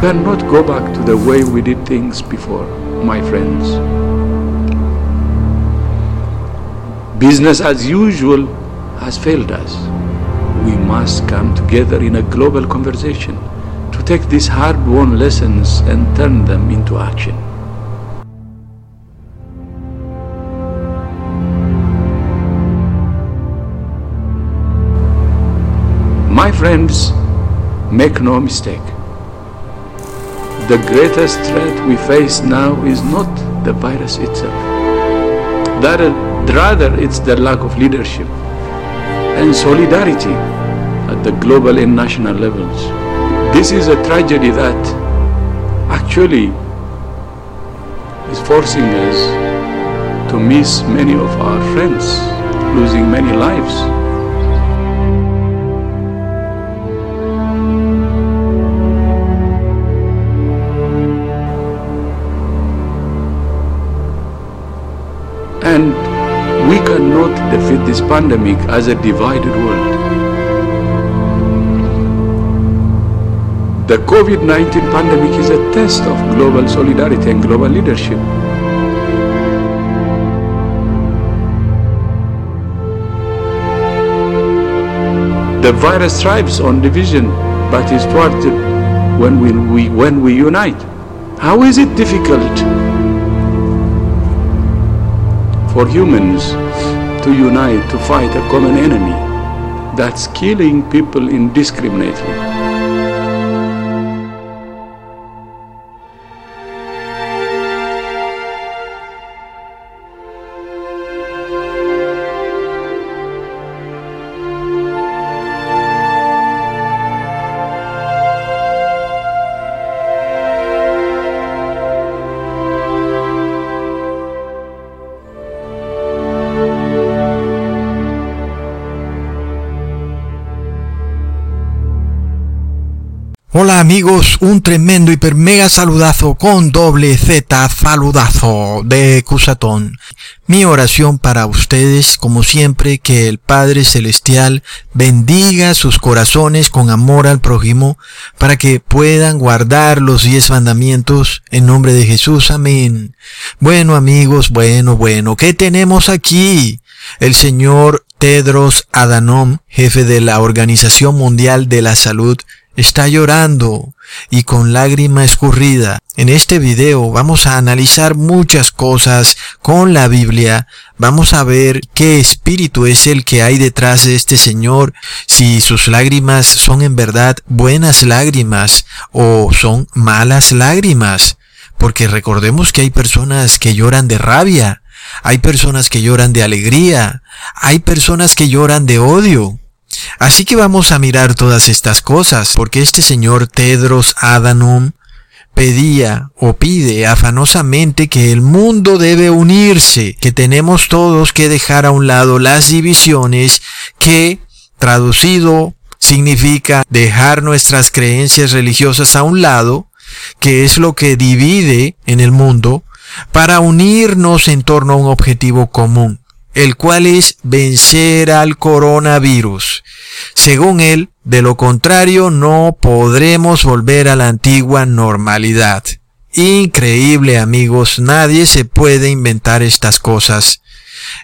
cannot go back to the way we did things before, my friends. Business as usual has failed us. We must come together in a global conversation to take these hard won lessons and turn them into action. My friends, make no mistake. The greatest threat we face now is not the virus itself. That, rather, it's the lack of leadership and solidarity at the global and national levels. This is a tragedy that actually is forcing us to miss many of our friends, losing many lives. And we cannot defeat this pandemic as a divided world. The COVID 19 pandemic is a test of global solidarity and global leadership. The virus thrives on division, but is thwarted when we, we, when we unite. How is it difficult for humans to unite to fight a common enemy that's killing people indiscriminately? Un tremendo hiper mega saludazo con doble Z saludazo de Cusatón. Mi oración para ustedes, como siempre, que el Padre Celestial bendiga sus corazones con amor al prójimo para que puedan guardar los diez mandamientos en nombre de Jesús. Amén. Bueno amigos, bueno, bueno, ¿qué tenemos aquí? El señor Tedros Adhanom, jefe de la Organización Mundial de la Salud, está llorando y con lágrima escurrida. En este video vamos a analizar muchas cosas con la Biblia. Vamos a ver qué espíritu es el que hay detrás de este Señor, si sus lágrimas son en verdad buenas lágrimas o son malas lágrimas. Porque recordemos que hay personas que lloran de rabia, hay personas que lloran de alegría, hay personas que lloran de odio. Así que vamos a mirar todas estas cosas, porque este señor Tedros Adhanom pedía o pide afanosamente que el mundo debe unirse, que tenemos todos que dejar a un lado las divisiones que, traducido, significa dejar nuestras creencias religiosas a un lado, que es lo que divide en el mundo, para unirnos en torno a un objetivo común el cual es vencer al coronavirus. Según él, de lo contrario no podremos volver a la antigua normalidad. Increíble amigos, nadie se puede inventar estas cosas.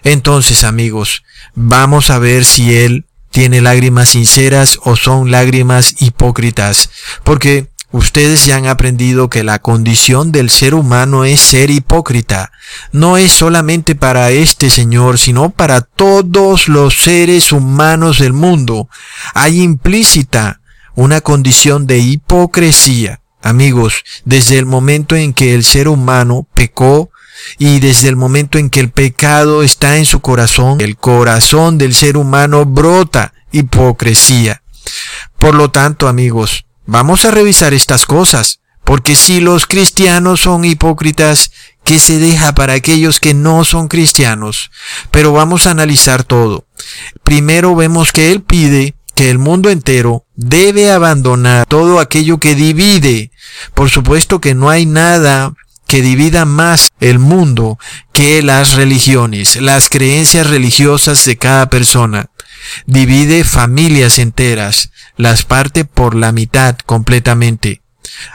Entonces amigos, vamos a ver si él tiene lágrimas sinceras o son lágrimas hipócritas, porque Ustedes ya han aprendido que la condición del ser humano es ser hipócrita. No es solamente para este Señor, sino para todos los seres humanos del mundo. Hay implícita una condición de hipocresía. Amigos, desde el momento en que el ser humano pecó, y desde el momento en que el pecado está en su corazón, el corazón del ser humano brota hipocresía. Por lo tanto, amigos, Vamos a revisar estas cosas, porque si los cristianos son hipócritas, ¿qué se deja para aquellos que no son cristianos? Pero vamos a analizar todo. Primero vemos que Él pide que el mundo entero debe abandonar todo aquello que divide. Por supuesto que no hay nada que divida más el mundo que las religiones, las creencias religiosas de cada persona. Divide familias enteras, las parte por la mitad completamente.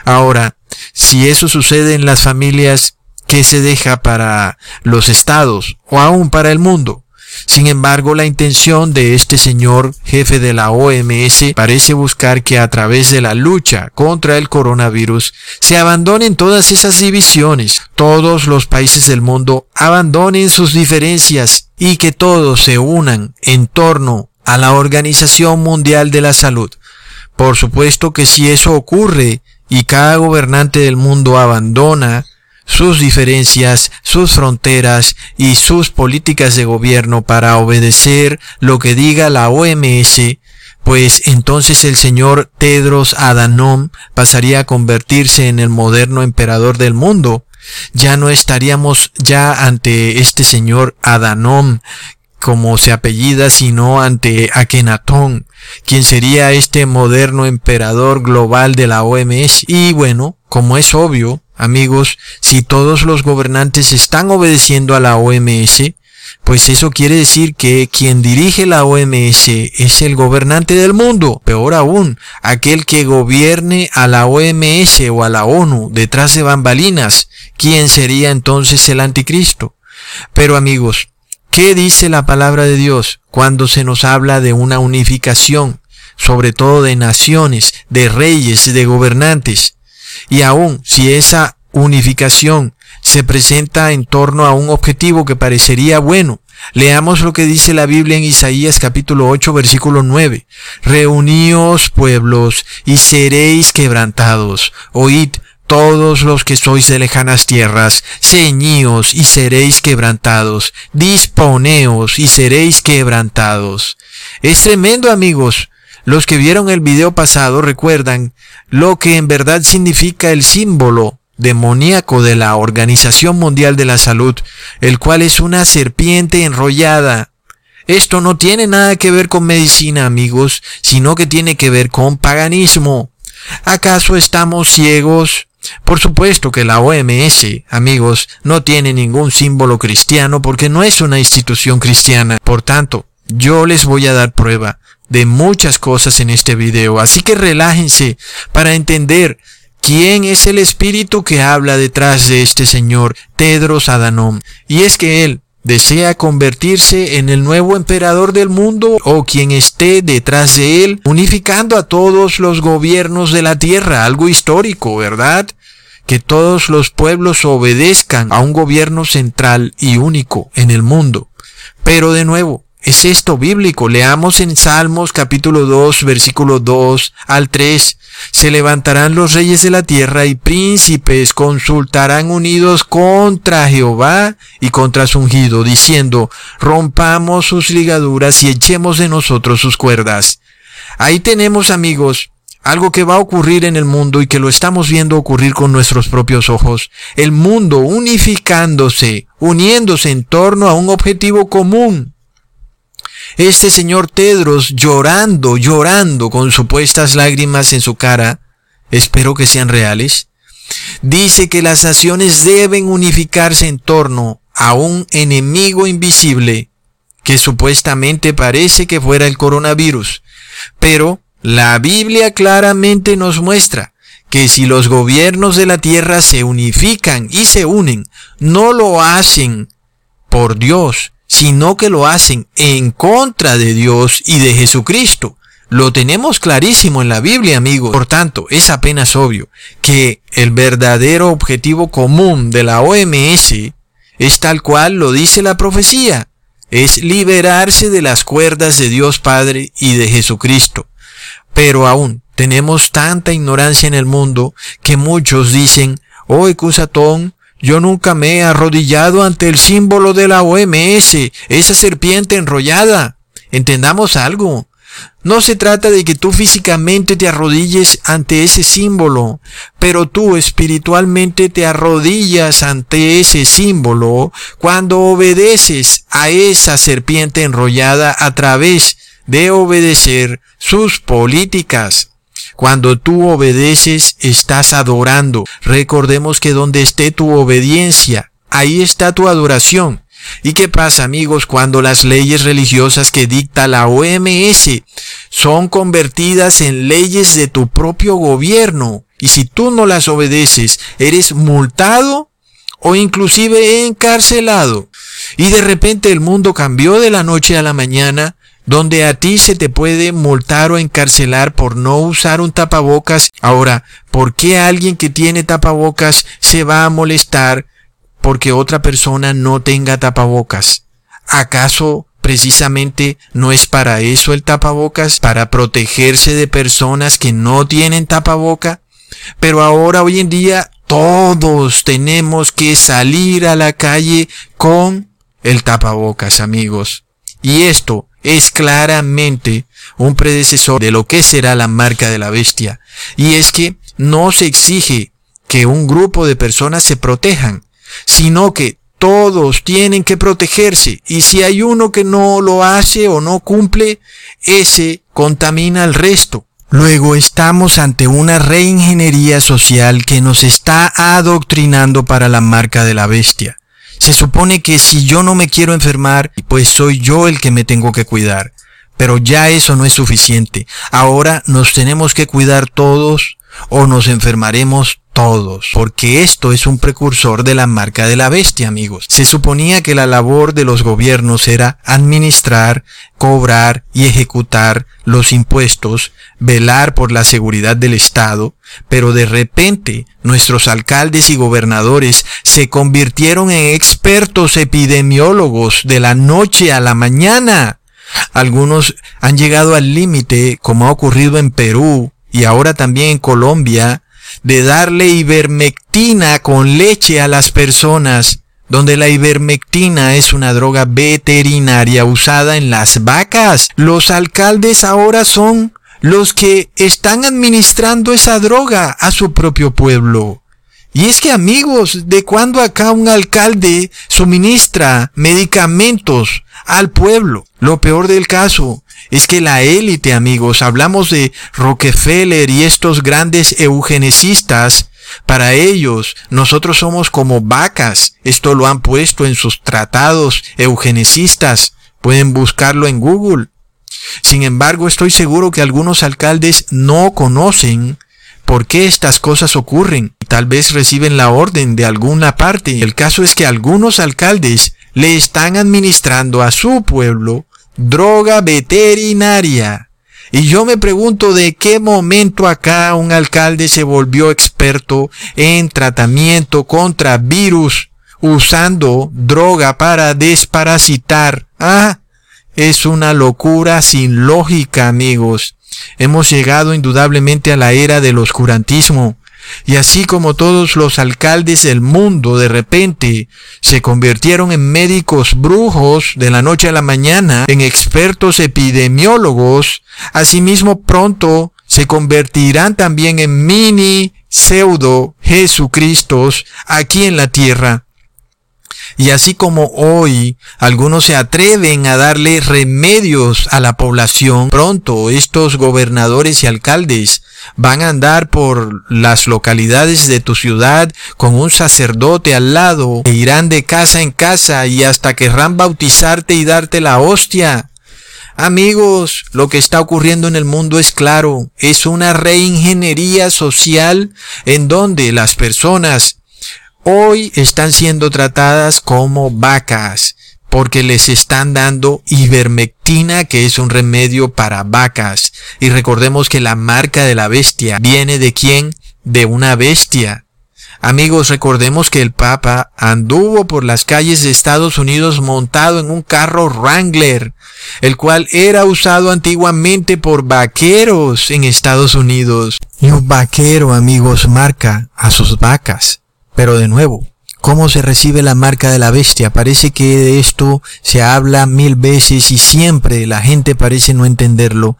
Ahora, si eso sucede en las familias, ¿qué se deja para los estados o aún para el mundo? Sin embargo, la intención de este señor jefe de la OMS parece buscar que a través de la lucha contra el coronavirus se abandonen todas esas divisiones, todos los países del mundo abandonen sus diferencias y que todos se unan en torno a la Organización Mundial de la Salud. Por supuesto que si eso ocurre y cada gobernante del mundo abandona sus diferencias, sus fronteras y sus políticas de gobierno para obedecer lo que diga la OMS, pues entonces el señor Tedros Adhanom pasaría a convertirse en el moderno emperador del mundo. Ya no estaríamos ya ante este señor Adhanom como se apellida, sino ante Akenatón, quien sería este moderno emperador global de la OMS. Y bueno, como es obvio, amigos, si todos los gobernantes están obedeciendo a la OMS, pues eso quiere decir que quien dirige la OMS es el gobernante del mundo. Peor aún, aquel que gobierne a la OMS o a la ONU detrás de bambalinas. ¿Quién sería entonces el anticristo? Pero amigos, ¿qué dice la palabra de Dios cuando se nos habla de una unificación, sobre todo de naciones, de reyes, de gobernantes? Y aún si esa unificación se presenta en torno a un objetivo que parecería bueno, leamos lo que dice la Biblia en Isaías capítulo 8 versículo 9. Reuníos pueblos y seréis quebrantados. Oíd todos los que sois de lejanas tierras, ceñíos y seréis quebrantados, disponeos y seréis quebrantados. Es tremendo amigos, los que vieron el video pasado recuerdan lo que en verdad significa el símbolo demoníaco de la Organización Mundial de la Salud, el cual es una serpiente enrollada. Esto no tiene nada que ver con medicina, amigos, sino que tiene que ver con paganismo. ¿Acaso estamos ciegos? Por supuesto que la OMS, amigos, no tiene ningún símbolo cristiano porque no es una institución cristiana. Por tanto, yo les voy a dar prueba de muchas cosas en este video, así que relájense para entender quién es el espíritu que habla detrás de este señor Tedros Adhanom. Y es que él desea convertirse en el nuevo emperador del mundo o quien esté detrás de él, unificando a todos los gobiernos de la tierra, algo histórico, ¿verdad? Que todos los pueblos obedezcan a un gobierno central y único en el mundo. Pero de nuevo, es esto bíblico. Leamos en Salmos capítulo 2, versículo 2 al 3. Se levantarán los reyes de la tierra y príncipes consultarán unidos contra Jehová y contra su ungido, diciendo, rompamos sus ligaduras y echemos de nosotros sus cuerdas. Ahí tenemos, amigos, algo que va a ocurrir en el mundo y que lo estamos viendo ocurrir con nuestros propios ojos. El mundo unificándose, uniéndose en torno a un objetivo común este señor Tedros llorando, llorando con supuestas lágrimas en su cara, espero que sean reales, dice que las naciones deben unificarse en torno a un enemigo invisible que supuestamente parece que fuera el coronavirus. Pero la Biblia claramente nos muestra que si los gobiernos de la tierra se unifican y se unen, no lo hacen por Dios, sino que lo hacen en contra de Dios y de Jesucristo. Lo tenemos clarísimo en la Biblia, amigos. Por tanto, es apenas obvio que el verdadero objetivo común de la OMS es tal cual lo dice la profecía. Es liberarse de las cuerdas de Dios Padre y de Jesucristo. Pero aún tenemos tanta ignorancia en el mundo que muchos dicen, oh Ecusatón, yo nunca me he arrodillado ante el símbolo de la OMS, esa serpiente enrollada. Entendamos algo. No se trata de que tú físicamente te arrodilles ante ese símbolo, pero tú espiritualmente te arrodillas ante ese símbolo cuando obedeces a esa serpiente enrollada a través de obedecer sus políticas. Cuando tú obedeces, estás adorando. Recordemos que donde esté tu obediencia, ahí está tu adoración. ¿Y qué pasa amigos cuando las leyes religiosas que dicta la OMS son convertidas en leyes de tu propio gobierno y si tú no las obedeces, eres multado o inclusive encarcelado. Y de repente el mundo cambió de la noche a la mañana, donde a ti se te puede multar o encarcelar por no usar un tapabocas. Ahora, ¿por qué alguien que tiene tapabocas se va a molestar porque otra persona no tenga tapabocas? ¿Acaso precisamente no es para eso el tapabocas, para protegerse de personas que no tienen tapaboca? Pero ahora, hoy en día, todos tenemos que salir a la calle con el tapabocas, amigos. Y esto es claramente un predecesor de lo que será la marca de la bestia. Y es que no se exige que un grupo de personas se protejan, sino que todos tienen que protegerse. Y si hay uno que no lo hace o no cumple, ese contamina al resto. Luego estamos ante una reingeniería social que nos está adoctrinando para la marca de la bestia. Se supone que si yo no me quiero enfermar, pues soy yo el que me tengo que cuidar. Pero ya eso no es suficiente. Ahora nos tenemos que cuidar todos o nos enfermaremos todos, porque esto es un precursor de la marca de la bestia, amigos. Se suponía que la labor de los gobiernos era administrar, cobrar y ejecutar los impuestos, velar por la seguridad del Estado, pero de repente nuestros alcaldes y gobernadores se convirtieron en expertos epidemiólogos de la noche a la mañana. Algunos han llegado al límite, como ha ocurrido en Perú y ahora también en Colombia, de darle ivermectina con leche a las personas, donde la ivermectina es una droga veterinaria usada en las vacas. Los alcaldes ahora son los que están administrando esa droga a su propio pueblo. Y es que amigos, ¿de cuando acá un alcalde suministra medicamentos al pueblo? Lo peor del caso es que la élite, amigos, hablamos de Rockefeller y estos grandes eugenesistas, para ellos nosotros somos como vacas. Esto lo han puesto en sus tratados eugenesistas. Pueden buscarlo en Google. Sin embargo, estoy seguro que algunos alcaldes no conocen por qué estas cosas ocurren. Tal vez reciben la orden de alguna parte. El caso es que algunos alcaldes le están administrando a su pueblo droga veterinaria. Y yo me pregunto de qué momento acá un alcalde se volvió experto en tratamiento contra virus usando droga para desparasitar. Ah, es una locura sin lógica, amigos. Hemos llegado indudablemente a la era del oscurantismo. Y así como todos los alcaldes del mundo de repente se convirtieron en médicos brujos de la noche a la mañana, en expertos epidemiólogos, asimismo pronto se convertirán también en mini pseudo Jesucristos aquí en la tierra. Y así como hoy algunos se atreven a darle remedios a la población, pronto estos gobernadores y alcaldes van a andar por las localidades de tu ciudad con un sacerdote al lado e irán de casa en casa y hasta querrán bautizarte y darte la hostia. Amigos, lo que está ocurriendo en el mundo es claro, es una reingeniería social en donde las personas hoy están siendo tratadas como vacas porque les están dando ivermectina, que es un remedio para vacas. Y recordemos que la marca de la bestia viene de quién? De una bestia. Amigos, recordemos que el Papa anduvo por las calles de Estados Unidos montado en un carro Wrangler, el cual era usado antiguamente por vaqueros en Estados Unidos. Y un vaquero, amigos, marca a sus vacas. Pero de nuevo, ¿cómo se recibe la marca de la bestia? Parece que de esto se habla mil veces y siempre la gente parece no entenderlo.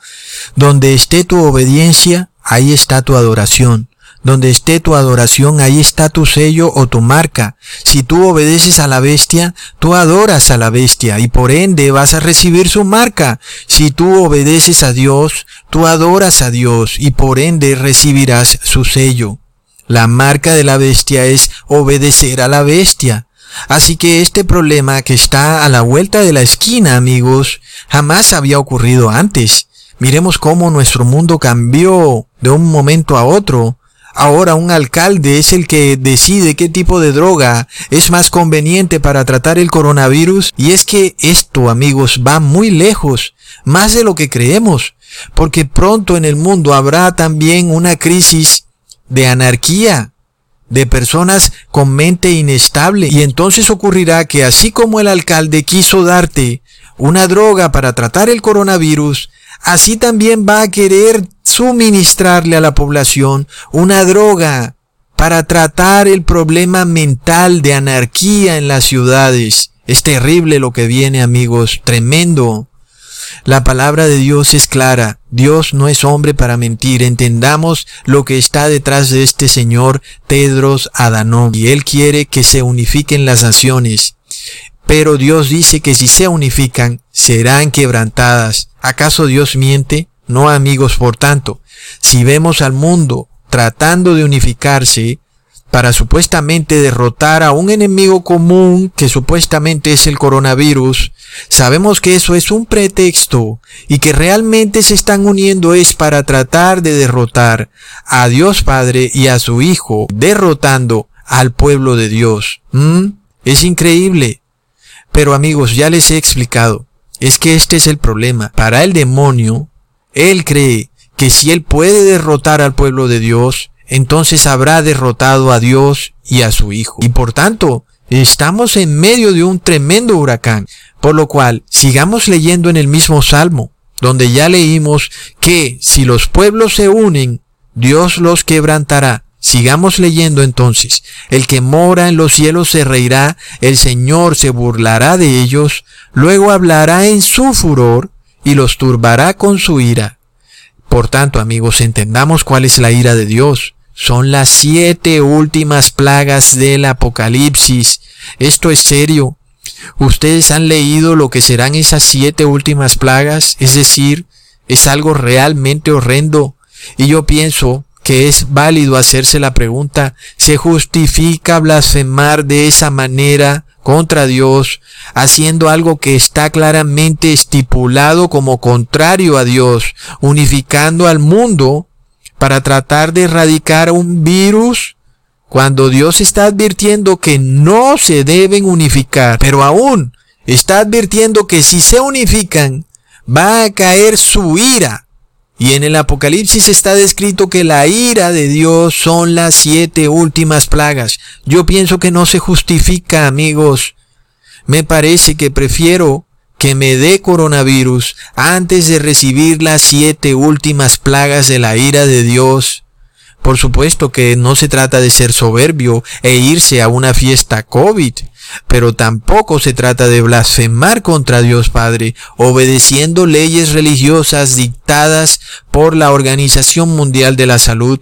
Donde esté tu obediencia, ahí está tu adoración. Donde esté tu adoración, ahí está tu sello o tu marca. Si tú obedeces a la bestia, tú adoras a la bestia y por ende vas a recibir su marca. Si tú obedeces a Dios, tú adoras a Dios y por ende recibirás su sello. La marca de la bestia es obedecer a la bestia. Así que este problema que está a la vuelta de la esquina, amigos, jamás había ocurrido antes. Miremos cómo nuestro mundo cambió de un momento a otro. Ahora un alcalde es el que decide qué tipo de droga es más conveniente para tratar el coronavirus y es que esto amigos va muy lejos, más de lo que creemos, porque pronto en el mundo habrá también una crisis de anarquía, de personas con mente inestable y entonces ocurrirá que así como el alcalde quiso darte una droga para tratar el coronavirus, así también va a querer suministrarle a la población una droga para tratar el problema mental de anarquía en las ciudades. Es terrible lo que viene, amigos, tremendo. La palabra de Dios es clara. Dios no es hombre para mentir. Entendamos lo que está detrás de este señor Tedros Adhanom. Y él quiere que se unifiquen las naciones. Pero Dios dice que si se unifican, serán quebrantadas. ¿Acaso Dios miente? No amigos, por tanto, si vemos al mundo tratando de unificarse para supuestamente derrotar a un enemigo común que supuestamente es el coronavirus, sabemos que eso es un pretexto y que realmente se están uniendo es para tratar de derrotar a Dios Padre y a su Hijo, derrotando al pueblo de Dios. ¿Mm? Es increíble. Pero amigos, ya les he explicado, es que este es el problema. Para el demonio, él cree que si él puede derrotar al pueblo de Dios, entonces habrá derrotado a Dios y a su Hijo. Y por tanto, estamos en medio de un tremendo huracán. Por lo cual, sigamos leyendo en el mismo Salmo, donde ya leímos que si los pueblos se unen, Dios los quebrantará. Sigamos leyendo entonces. El que mora en los cielos se reirá, el Señor se burlará de ellos, luego hablará en su furor y los turbará con su ira. Por tanto, amigos, entendamos cuál es la ira de Dios. Son las siete últimas plagas del Apocalipsis. Esto es serio. Ustedes han leído lo que serán esas siete últimas plagas, es decir, es algo realmente horrendo. Y yo pienso que es válido hacerse la pregunta, ¿se justifica blasfemar de esa manera contra Dios, haciendo algo que está claramente estipulado como contrario a Dios, unificando al mundo para tratar de erradicar un virus? Cuando Dios está advirtiendo que no se deben unificar, pero aún está advirtiendo que si se unifican, va a caer su ira y en el Apocalipsis está descrito que la ira de Dios son las siete últimas plagas. Yo pienso que no se justifica, amigos. Me parece que prefiero que me dé coronavirus antes de recibir las siete últimas plagas de la ira de Dios. Por supuesto que no se trata de ser soberbio e irse a una fiesta COVID. Pero tampoco se trata de blasfemar contra Dios Padre, obedeciendo leyes religiosas dictadas por la Organización Mundial de la Salud.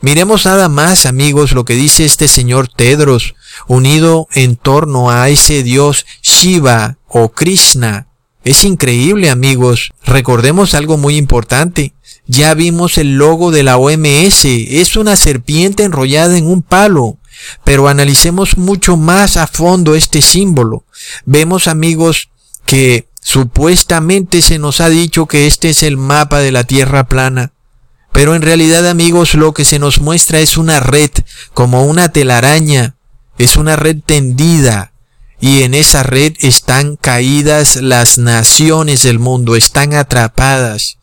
Miremos nada más, amigos, lo que dice este señor Tedros, unido en torno a ese dios Shiva o Krishna. Es increíble, amigos. Recordemos algo muy importante. Ya vimos el logo de la OMS. Es una serpiente enrollada en un palo. Pero analicemos mucho más a fondo este símbolo. Vemos amigos que supuestamente se nos ha dicho que este es el mapa de la Tierra plana. Pero en realidad amigos lo que se nos muestra es una red, como una telaraña. Es una red tendida. Y en esa red están caídas las naciones del mundo, están atrapadas.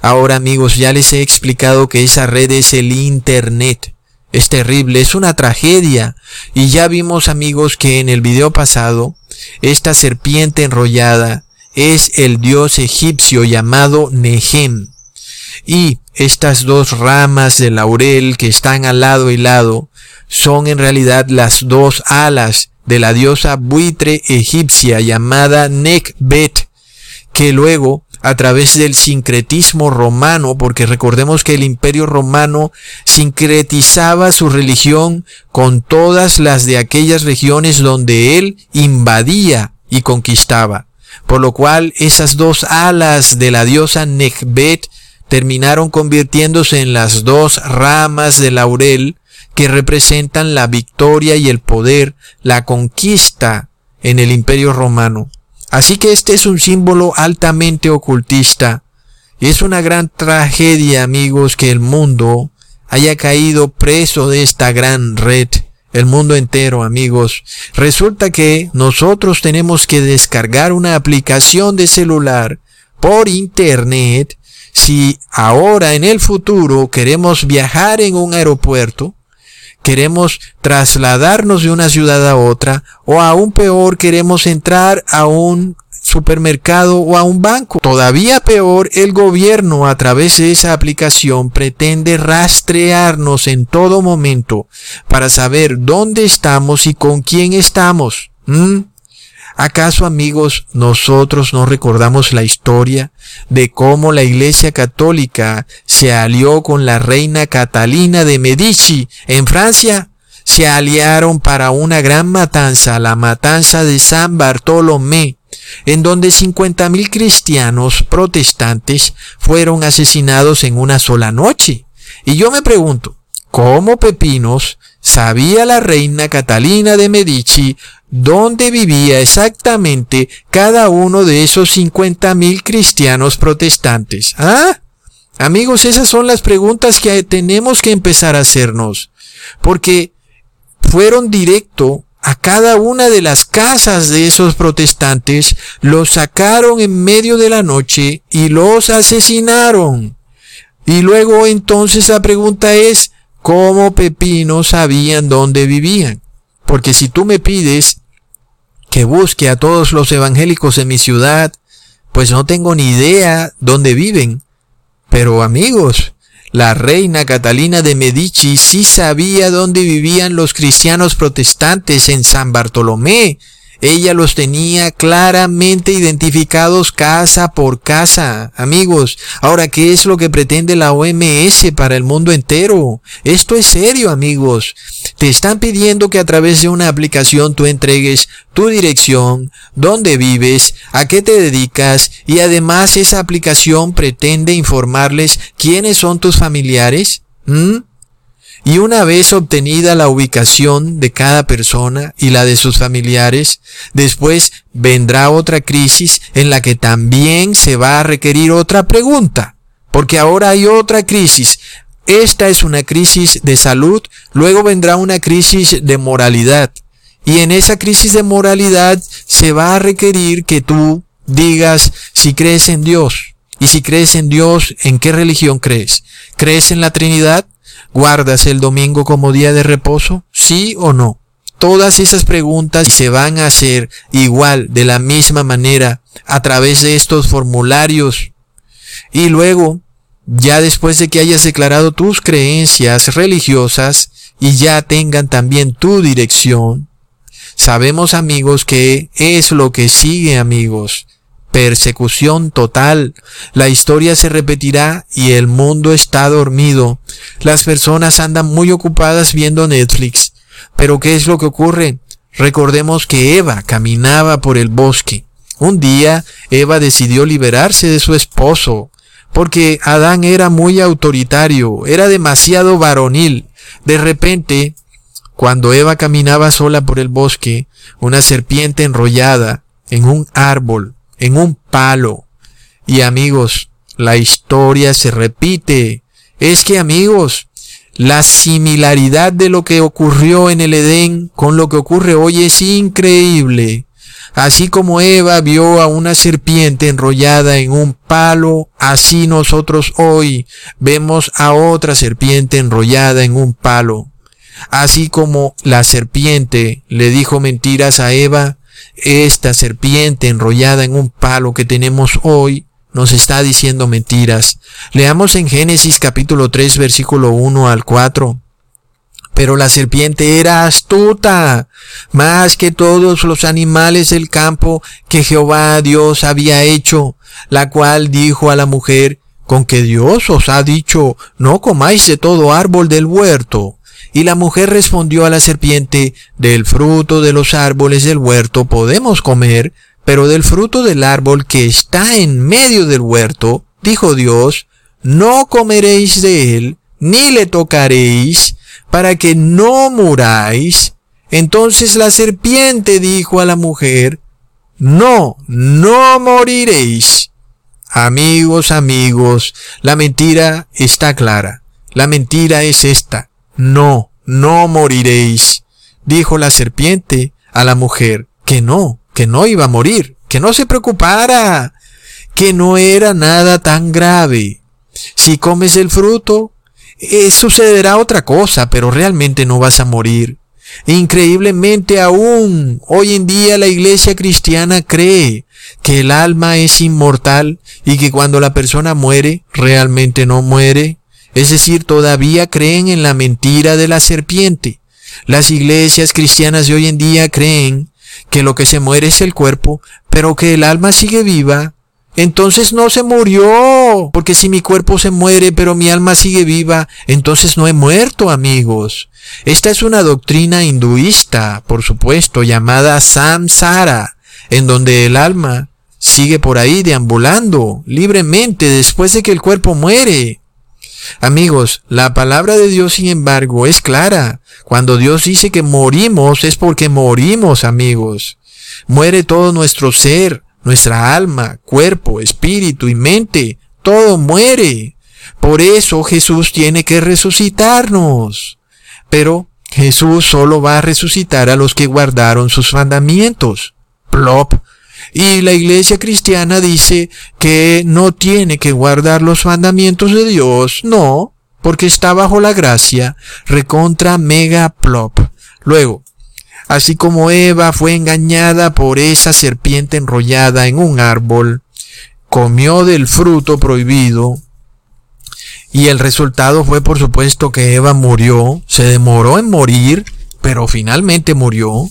Ahora amigos, ya les he explicado que esa red es el Internet. Es terrible, es una tragedia. Y ya vimos amigos que en el video pasado, esta serpiente enrollada es el dios egipcio llamado Nehem. Y estas dos ramas de laurel que están al lado y lado son en realidad las dos alas de la diosa buitre egipcia llamada Nekbet, que luego a través del sincretismo romano, porque recordemos que el imperio romano sincretizaba su religión con todas las de aquellas regiones donde él invadía y conquistaba. Por lo cual esas dos alas de la diosa Nekbet terminaron convirtiéndose en las dos ramas de laurel que representan la victoria y el poder, la conquista en el imperio romano. Así que este es un símbolo altamente ocultista. Es una gran tragedia, amigos, que el mundo haya caído preso de esta gran red. El mundo entero, amigos. Resulta que nosotros tenemos que descargar una aplicación de celular por internet si ahora en el futuro queremos viajar en un aeropuerto, queremos trasladarnos de una ciudad a otra, o aún peor queremos entrar a un supermercado o a un banco. Todavía peor, el gobierno a través de esa aplicación pretende rastrearnos en todo momento para saber dónde estamos y con quién estamos. ¿Mm? ¿Acaso amigos nosotros no recordamos la historia de cómo la Iglesia Católica se alió con la reina Catalina de Medici en Francia? Se aliaron para una gran matanza, la matanza de San Bartolomé, en donde 50.000 cristianos protestantes fueron asesinados en una sola noche. Y yo me pregunto, ¿cómo Pepinos sabía la reina Catalina de Medici dónde vivía exactamente cada uno de esos 50.000 cristianos protestantes? ¿Ah? Amigos, esas son las preguntas que tenemos que empezar a hacernos, porque fueron directo a cada una de las casas de esos protestantes, los sacaron en medio de la noche y los asesinaron. Y luego entonces la pregunta es, ¿cómo Pepino sabían dónde vivían? Porque si tú me pides que busque a todos los evangélicos en mi ciudad, pues no tengo ni idea dónde viven. Pero amigos, la reina Catalina de Medici sí sabía dónde vivían los cristianos protestantes en San Bartolomé. Ella los tenía claramente identificados casa por casa. Amigos, ahora, ¿qué es lo que pretende la OMS para el mundo entero? Esto es serio, amigos. Te están pidiendo que a través de una aplicación tú entregues tu dirección, dónde vives, a qué te dedicas y además esa aplicación pretende informarles quiénes son tus familiares. Y una vez obtenida la ubicación de cada persona y la de sus familiares, después vendrá otra crisis en la que también se va a requerir otra pregunta, porque ahora hay otra crisis. Esta es una crisis de salud, luego vendrá una crisis de moralidad. Y en esa crisis de moralidad se va a requerir que tú digas si crees en Dios. Y si crees en Dios, ¿en qué religión crees? ¿Crees en la Trinidad? ¿Guardas el domingo como día de reposo? ¿Sí o no? Todas esas preguntas se van a hacer igual, de la misma manera, a través de estos formularios. Y luego ya después de que hayas declarado tus creencias religiosas y ya tengan también tu dirección, sabemos amigos que es lo que sigue amigos. Persecución total. La historia se repetirá y el mundo está dormido. Las personas andan muy ocupadas viendo Netflix. Pero ¿qué es lo que ocurre? Recordemos que Eva caminaba por el bosque. Un día Eva decidió liberarse de su esposo, porque Adán era muy autoritario, era demasiado varonil. De repente, cuando Eva caminaba sola por el bosque, una serpiente enrollada en un árbol, en un palo. Y amigos, la historia se repite. Es que amigos, la similaridad de lo que ocurrió en el Edén con lo que ocurre hoy es increíble. Así como Eva vio a una serpiente enrollada en un palo, así nosotros hoy vemos a otra serpiente enrollada en un palo. Así como la serpiente le dijo mentiras a Eva, esta serpiente enrollada en un palo que tenemos hoy nos está diciendo mentiras. Leamos en Génesis capítulo 3 versículo 1 al 4. Pero la serpiente era astuta, más que todos los animales del campo que Jehová Dios había hecho, la cual dijo a la mujer, con que Dios os ha dicho, no comáis de todo árbol del huerto. Y la mujer respondió a la serpiente, del fruto de los árboles del huerto podemos comer, pero del fruto del árbol que está en medio del huerto, dijo Dios, no comeréis de él, ni le tocaréis, para que no muráis. Entonces la serpiente dijo a la mujer, no, no moriréis. Amigos, amigos, la mentira está clara. La mentira es esta. No, no moriréis. Dijo la serpiente a la mujer que no, que no iba a morir, que no se preocupara, que no era nada tan grave. Si comes el fruto, eh, sucederá otra cosa, pero realmente no vas a morir. Increíblemente aún, hoy en día la iglesia cristiana cree que el alma es inmortal y que cuando la persona muere, realmente no muere. Es decir, todavía creen en la mentira de la serpiente. Las iglesias cristianas de hoy en día creen que lo que se muere es el cuerpo, pero que el alma sigue viva. Entonces no se murió, porque si mi cuerpo se muere, pero mi alma sigue viva, entonces no he muerto, amigos. Esta es una doctrina hinduista, por supuesto, llamada samsara, en donde el alma sigue por ahí deambulando libremente después de que el cuerpo muere. Amigos, la palabra de Dios, sin embargo, es clara. Cuando Dios dice que morimos, es porque morimos, amigos. Muere todo nuestro ser, nuestra alma, cuerpo, espíritu y mente. Todo muere. Por eso Jesús tiene que resucitarnos. Pero Jesús solo va a resucitar a los que guardaron sus mandamientos. Plop. Y la iglesia cristiana dice que no tiene que guardar los mandamientos de Dios. No, porque está bajo la gracia. Recontra mega plop. Luego, así como Eva fue engañada por esa serpiente enrollada en un árbol, comió del fruto prohibido, y el resultado fue por supuesto que Eva murió, se demoró en morir, pero finalmente murió.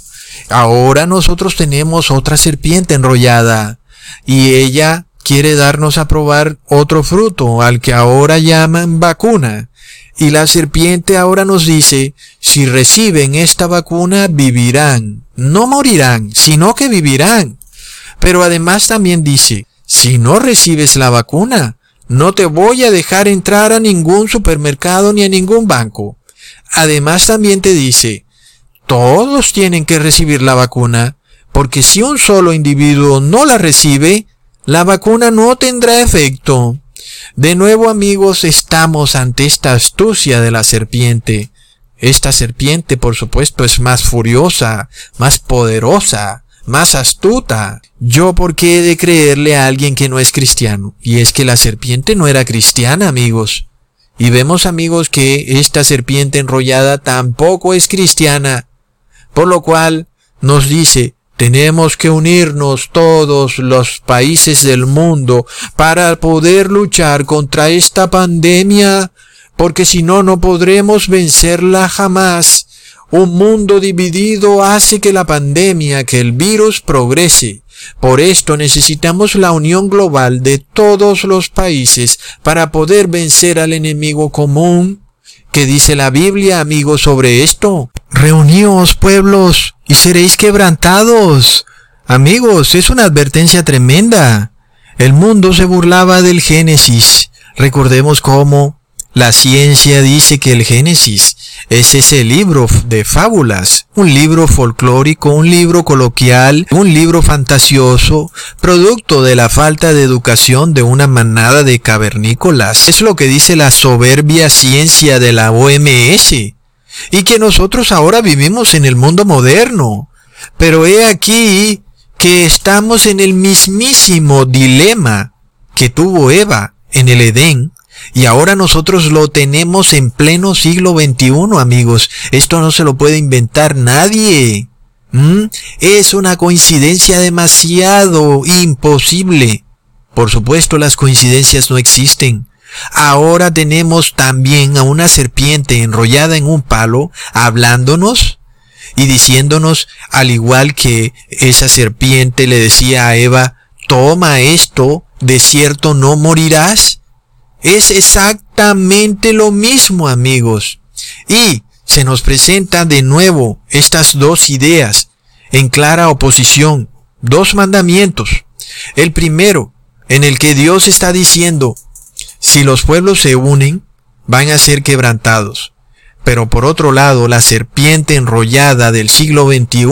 Ahora nosotros tenemos otra serpiente enrollada y ella quiere darnos a probar otro fruto al que ahora llaman vacuna. Y la serpiente ahora nos dice, si reciben esta vacuna vivirán, no morirán, sino que vivirán. Pero además también dice, si no recibes la vacuna, no te voy a dejar entrar a ningún supermercado ni a ningún banco. Además también te dice, todos tienen que recibir la vacuna, porque si un solo individuo no la recibe, la vacuna no tendrá efecto. De nuevo amigos, estamos ante esta astucia de la serpiente. Esta serpiente, por supuesto, es más furiosa, más poderosa, más astuta. Yo, ¿por qué he de creerle a alguien que no es cristiano? Y es que la serpiente no era cristiana, amigos. Y vemos, amigos, que esta serpiente enrollada tampoco es cristiana. Por lo cual nos dice, tenemos que unirnos todos los países del mundo para poder luchar contra esta pandemia, porque si no, no podremos vencerla jamás. Un mundo dividido hace que la pandemia, que el virus progrese. Por esto necesitamos la unión global de todos los países para poder vencer al enemigo común. ¿Qué dice la Biblia, amigos, sobre esto? Reuníos, pueblos, y seréis quebrantados. Amigos, es una advertencia tremenda. El mundo se burlaba del Génesis. Recordemos cómo la ciencia dice que el Génesis es ese libro de fábulas, un libro folclórico, un libro coloquial, un libro fantasioso, producto de la falta de educación de una manada de cavernícolas. Es lo que dice la soberbia ciencia de la OMS. Y que nosotros ahora vivimos en el mundo moderno. Pero he aquí que estamos en el mismísimo dilema que tuvo Eva en el Edén y ahora nosotros lo tenemos en pleno siglo XXI, amigos. Esto no se lo puede inventar nadie. ¿Mm? Es una coincidencia demasiado imposible. Por supuesto, las coincidencias no existen. Ahora tenemos también a una serpiente enrollada en un palo hablándonos y diciéndonos, al igual que esa serpiente le decía a Eva, toma esto, de cierto no morirás. Es exactamente lo mismo, amigos. Y se nos presentan de nuevo estas dos ideas en clara oposición, dos mandamientos. El primero, en el que Dios está diciendo, si los pueblos se unen, van a ser quebrantados. Pero por otro lado, la serpiente enrollada del siglo XXI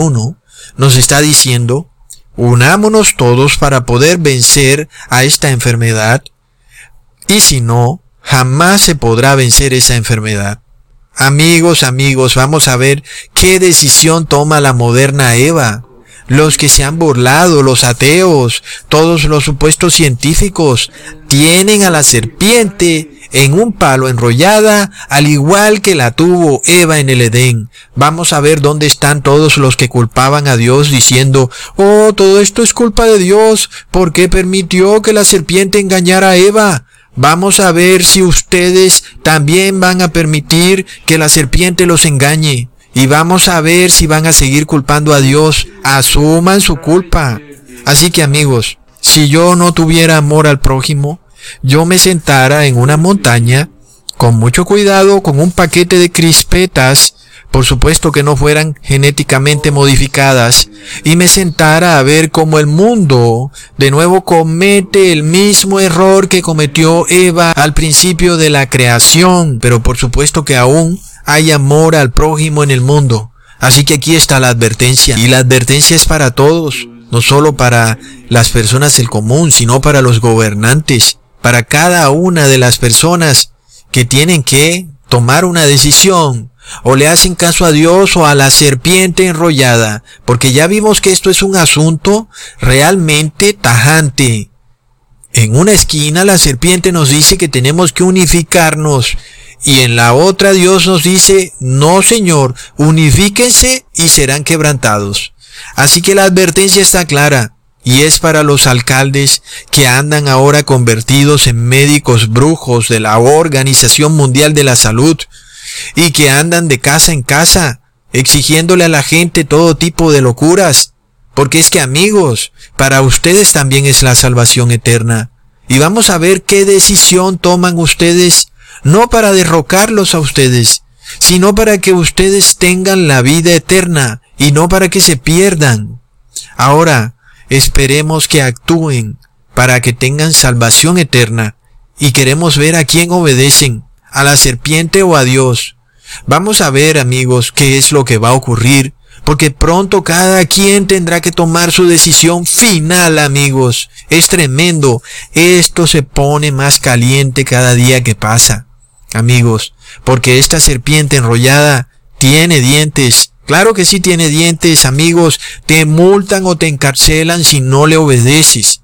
nos está diciendo, unámonos todos para poder vencer a esta enfermedad y si no, jamás se podrá vencer esa enfermedad. Amigos, amigos, vamos a ver qué decisión toma la moderna Eva. Los que se han burlado, los ateos, todos los supuestos científicos, tienen a la serpiente en un palo enrollada, al igual que la tuvo Eva en el Edén. Vamos a ver dónde están todos los que culpaban a Dios diciendo, oh, todo esto es culpa de Dios, ¿por qué permitió que la serpiente engañara a Eva? Vamos a ver si ustedes también van a permitir que la serpiente los engañe. Y vamos a ver si van a seguir culpando a Dios. Asuman su culpa. Así que amigos, si yo no tuviera amor al prójimo, yo me sentara en una montaña, con mucho cuidado, con un paquete de crispetas, por supuesto que no fueran genéticamente modificadas, y me sentara a ver cómo el mundo de nuevo comete el mismo error que cometió Eva al principio de la creación, pero por supuesto que aún hay amor al prójimo en el mundo. Así que aquí está la advertencia, y la advertencia es para todos, no solo para las personas del común, sino para los gobernantes, para cada una de las personas que tienen que tomar una decisión. O le hacen caso a Dios o a la serpiente enrollada, porque ya vimos que esto es un asunto realmente tajante. En una esquina la serpiente nos dice que tenemos que unificarnos y en la otra Dios nos dice, no Señor, unifíquense y serán quebrantados. Así que la advertencia está clara. Y es para los alcaldes que andan ahora convertidos en médicos brujos de la Organización Mundial de la Salud y que andan de casa en casa exigiéndole a la gente todo tipo de locuras. Porque es que amigos, para ustedes también es la salvación eterna. Y vamos a ver qué decisión toman ustedes, no para derrocarlos a ustedes, sino para que ustedes tengan la vida eterna y no para que se pierdan. Ahora, Esperemos que actúen para que tengan salvación eterna y queremos ver a quién obedecen, a la serpiente o a Dios. Vamos a ver, amigos, qué es lo que va a ocurrir, porque pronto cada quien tendrá que tomar su decisión final, amigos. Es tremendo. Esto se pone más caliente cada día que pasa, amigos, porque esta serpiente enrollada tiene dientes Claro que sí tiene dientes, amigos, te multan o te encarcelan si no le obedeces.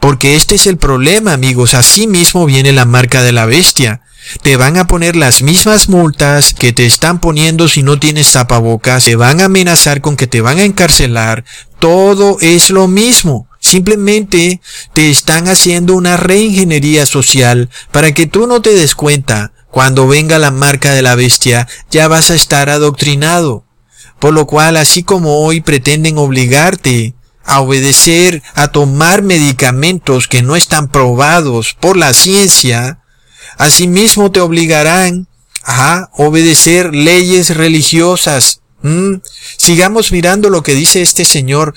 Porque este es el problema, amigos, así mismo viene la marca de la bestia. Te van a poner las mismas multas que te están poniendo si no tienes tapabocas, te van a amenazar con que te van a encarcelar, todo es lo mismo. Simplemente te están haciendo una reingeniería social para que tú no te des cuenta. Cuando venga la marca de la bestia, ya vas a estar adoctrinado. Por lo cual, así como hoy pretenden obligarte a obedecer, a tomar medicamentos que no están probados por la ciencia, asimismo te obligarán a obedecer leyes religiosas. ¿Mm? Sigamos mirando lo que dice este señor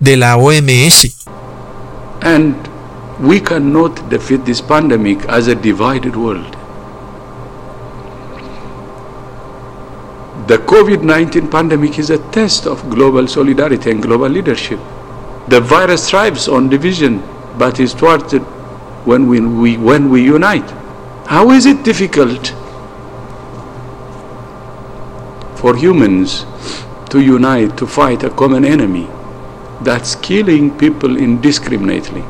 de la OMS. And we cannot defeat this pandemic as a divided world. The COVID 19 pandemic is a test of global solidarity and global leadership. The virus thrives on division, but is thwarted when we, we, when we unite. How is it difficult for humans to unite to fight a common enemy that's killing people indiscriminately?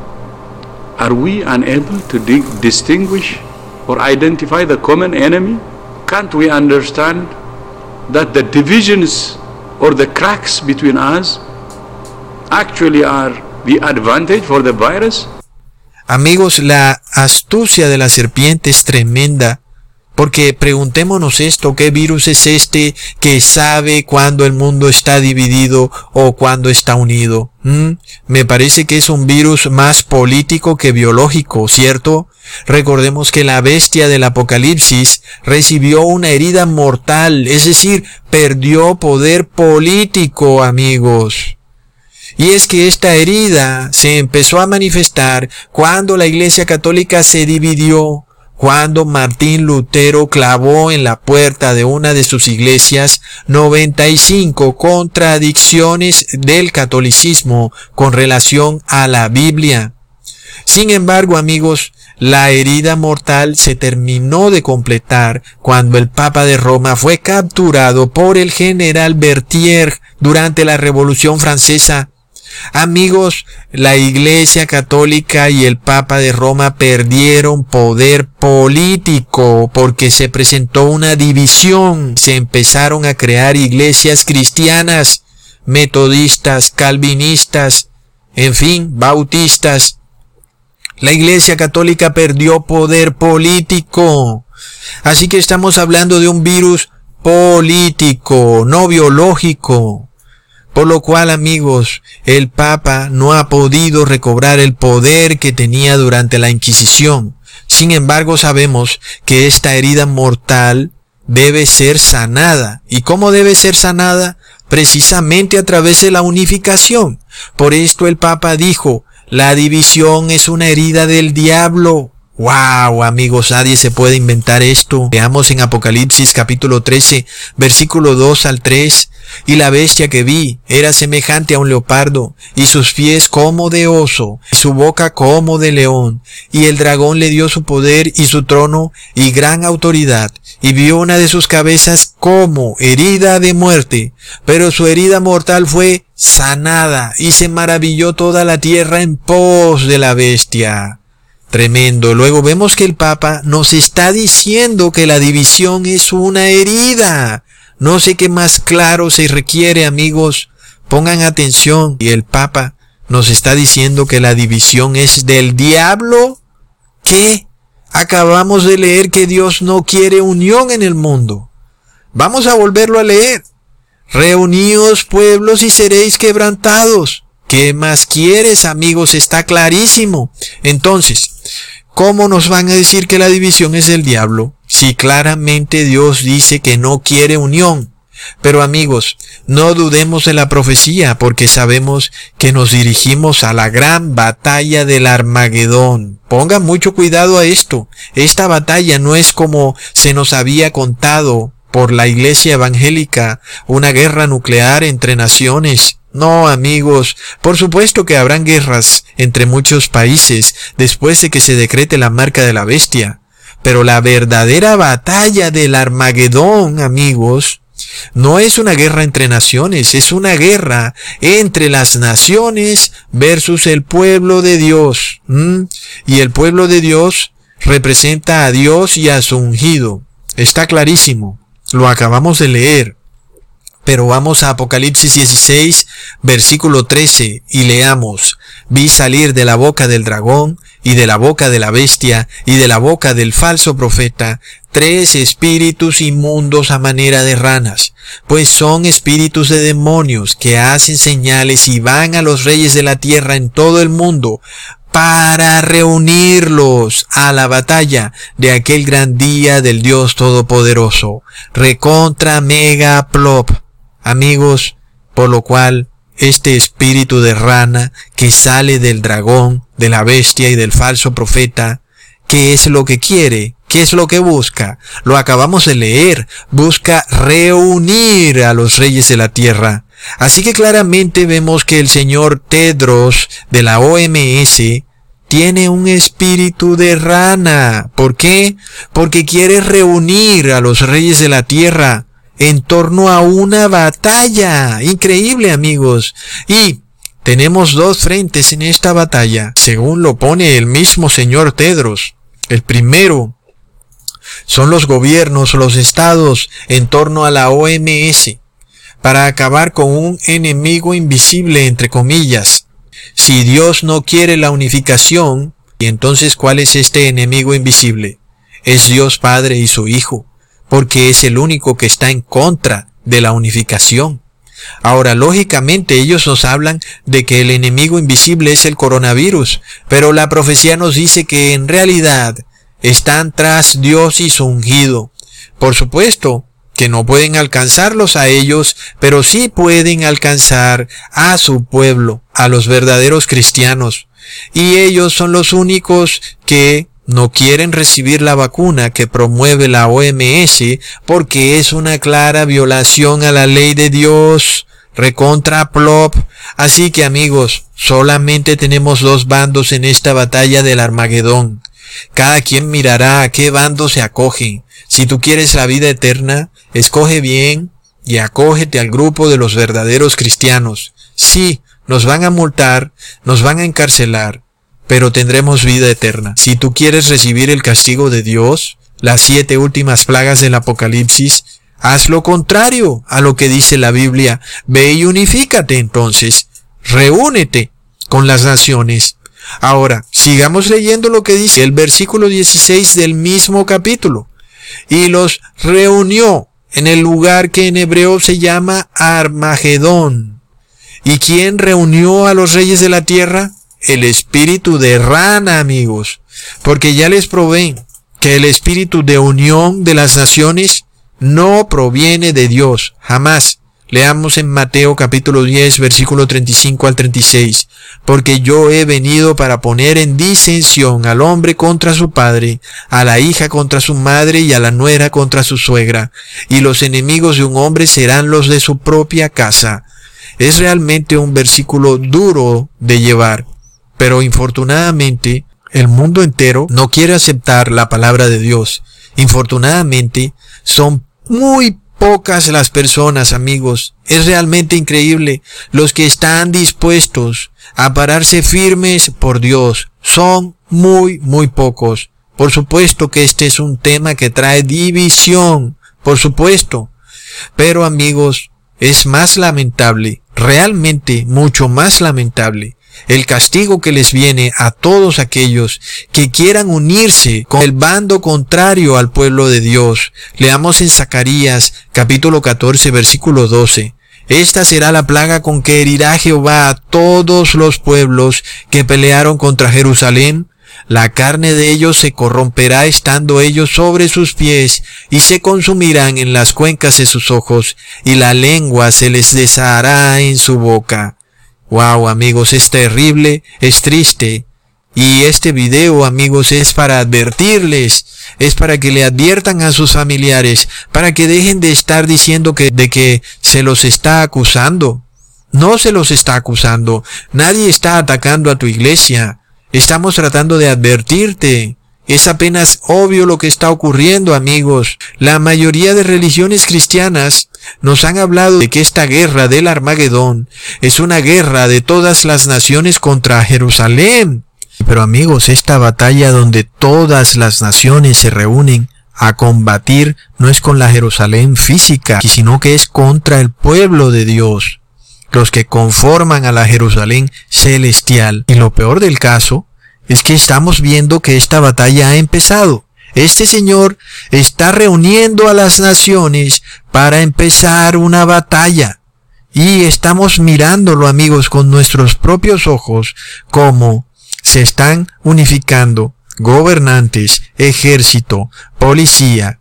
Are we unable to distinguish or identify the common enemy? Can't we understand that the divisions or the cracks between us actually are the advantage for the virus? Amigos, la astucia de la serpiente es tremenda. Porque preguntémonos esto, ¿qué virus es este que sabe cuándo el mundo está dividido o cuándo está unido? ¿Mm? Me parece que es un virus más político que biológico, ¿cierto? Recordemos que la bestia del Apocalipsis recibió una herida mortal, es decir, perdió poder político, amigos. Y es que esta herida se empezó a manifestar cuando la Iglesia Católica se dividió, cuando Martín Lutero clavó en la puerta de una de sus iglesias 95 contradicciones del catolicismo con relación a la Biblia. Sin embargo, amigos, la herida mortal se terminó de completar cuando el Papa de Roma fue capturado por el general Berthier durante la Revolución Francesa. Amigos, la Iglesia Católica y el Papa de Roma perdieron poder político porque se presentó una división, se empezaron a crear iglesias cristianas, metodistas, calvinistas, en fin, bautistas. La Iglesia Católica perdió poder político. Así que estamos hablando de un virus político, no biológico. Por lo cual, amigos, el Papa no ha podido recobrar el poder que tenía durante la Inquisición. Sin embargo, sabemos que esta herida mortal debe ser sanada. ¿Y cómo debe ser sanada? Precisamente a través de la unificación. Por esto el Papa dijo, la división es una herida del diablo. Wow, amigos, nadie se puede inventar esto. Veamos en Apocalipsis capítulo 13, versículo 2 al 3. Y la bestia que vi era semejante a un leopardo, y sus pies como de oso, y su boca como de león. Y el dragón le dio su poder y su trono y gran autoridad, y vio una de sus cabezas como herida de muerte, pero su herida mortal fue sanada, y se maravilló toda la tierra en pos de la bestia. Tremendo. Luego vemos que el Papa nos está diciendo que la división es una herida. No sé qué más claro se requiere, amigos. Pongan atención. Y el Papa nos está diciendo que la división es del diablo. ¿Qué? Acabamos de leer que Dios no quiere unión en el mundo. Vamos a volverlo a leer. Reuníos pueblos y seréis quebrantados. ¿Qué más quieres, amigos? Está clarísimo. Entonces, ¿cómo nos van a decir que la división es el diablo? Si claramente Dios dice que no quiere unión. Pero amigos, no dudemos de la profecía porque sabemos que nos dirigimos a la gran batalla del Armagedón. Pongan mucho cuidado a esto. Esta batalla no es como se nos había contado por la iglesia evangélica, una guerra nuclear entre naciones. No, amigos, por supuesto que habrán guerras entre muchos países después de que se decrete la marca de la bestia. Pero la verdadera batalla del Armagedón, amigos, no es una guerra entre naciones, es una guerra entre las naciones versus el pueblo de Dios. Y el pueblo de Dios representa a Dios y a su ungido. Está clarísimo. Lo acabamos de leer. Pero vamos a Apocalipsis 16, versículo 13, y leamos, vi salir de la boca del dragón, y de la boca de la bestia, y de la boca del falso profeta, tres espíritus inmundos a manera de ranas, pues son espíritus de demonios que hacen señales y van a los reyes de la tierra en todo el mundo, para reunirlos a la batalla de aquel gran día del Dios Todopoderoso. Recontra mega plop amigos, por lo cual este espíritu de rana que sale del dragón, de la bestia y del falso profeta, ¿qué es lo que quiere? ¿Qué es lo que busca? Lo acabamos de leer. Busca reunir a los reyes de la tierra. Así que claramente vemos que el señor Tedros de la OMS tiene un espíritu de rana. ¿Por qué? Porque quiere reunir a los reyes de la tierra en torno a una batalla. Increíble amigos. Y tenemos dos frentes en esta batalla, según lo pone el mismo señor Tedros. El primero son los gobiernos, los estados en torno a la OMS, para acabar con un enemigo invisible, entre comillas. Si Dios no quiere la unificación, ¿y entonces cuál es este enemigo invisible? Es Dios Padre y su Hijo porque es el único que está en contra de la unificación. Ahora, lógicamente ellos nos hablan de que el enemigo invisible es el coronavirus, pero la profecía nos dice que en realidad están tras Dios y su ungido. Por supuesto que no pueden alcanzarlos a ellos, pero sí pueden alcanzar a su pueblo, a los verdaderos cristianos. Y ellos son los únicos que no quieren recibir la vacuna que promueve la OMS porque es una clara violación a la ley de Dios. Recontra plop. Así que amigos, solamente tenemos dos bandos en esta batalla del Armagedón. Cada quien mirará a qué bando se acoge. Si tú quieres la vida eterna, escoge bien y acógete al grupo de los verdaderos cristianos. Sí, nos van a multar, nos van a encarcelar, pero tendremos vida eterna. Si tú quieres recibir el castigo de Dios, las siete últimas plagas del Apocalipsis, haz lo contrario a lo que dice la Biblia. Ve y unifícate entonces. Reúnete con las naciones. Ahora, sigamos leyendo lo que dice el versículo 16 del mismo capítulo. Y los reunió en el lugar que en hebreo se llama Armagedón. ¿Y quién reunió a los reyes de la tierra? El espíritu de rana, amigos. Porque ya les probé que el espíritu de unión de las naciones no proviene de Dios, jamás. Leamos en Mateo capítulo 10, versículo 35 al 36. Porque yo he venido para poner en disensión al hombre contra su padre, a la hija contra su madre y a la nuera contra su suegra. Y los enemigos de un hombre serán los de su propia casa. Es realmente un versículo duro de llevar. Pero infortunadamente, el mundo entero no quiere aceptar la palabra de Dios. Infortunadamente, son muy pocas las personas, amigos. Es realmente increíble. Los que están dispuestos a pararse firmes por Dios son muy, muy pocos. Por supuesto que este es un tema que trae división. Por supuesto. Pero amigos, es más lamentable, realmente mucho más lamentable, el castigo que les viene a todos aquellos que quieran unirse con el bando contrario al pueblo de Dios. Leamos en Zacarías capítulo 14 versículo 12. Esta será la plaga con que herirá Jehová a todos los pueblos que pelearon contra Jerusalén. La carne de ellos se corromperá estando ellos sobre sus pies y se consumirán en las cuencas de sus ojos y la lengua se les deshará en su boca. Wow, amigos, es terrible, es triste. Y este video, amigos, es para advertirles, es para que le adviertan a sus familiares, para que dejen de estar diciendo que de que se los está acusando. No se los está acusando. Nadie está atacando a tu iglesia. Estamos tratando de advertirte. Es apenas obvio lo que está ocurriendo, amigos. La mayoría de religiones cristianas nos han hablado de que esta guerra del Armagedón es una guerra de todas las naciones contra Jerusalén. Pero amigos, esta batalla donde todas las naciones se reúnen a combatir no es con la Jerusalén física, sino que es contra el pueblo de Dios, los que conforman a la Jerusalén celestial. Y lo peor del caso es que estamos viendo que esta batalla ha empezado. Este Señor está reuniendo a las naciones para empezar una batalla. Y estamos mirándolo, amigos, con nuestros propios ojos, como se están unificando gobernantes, ejército, policía,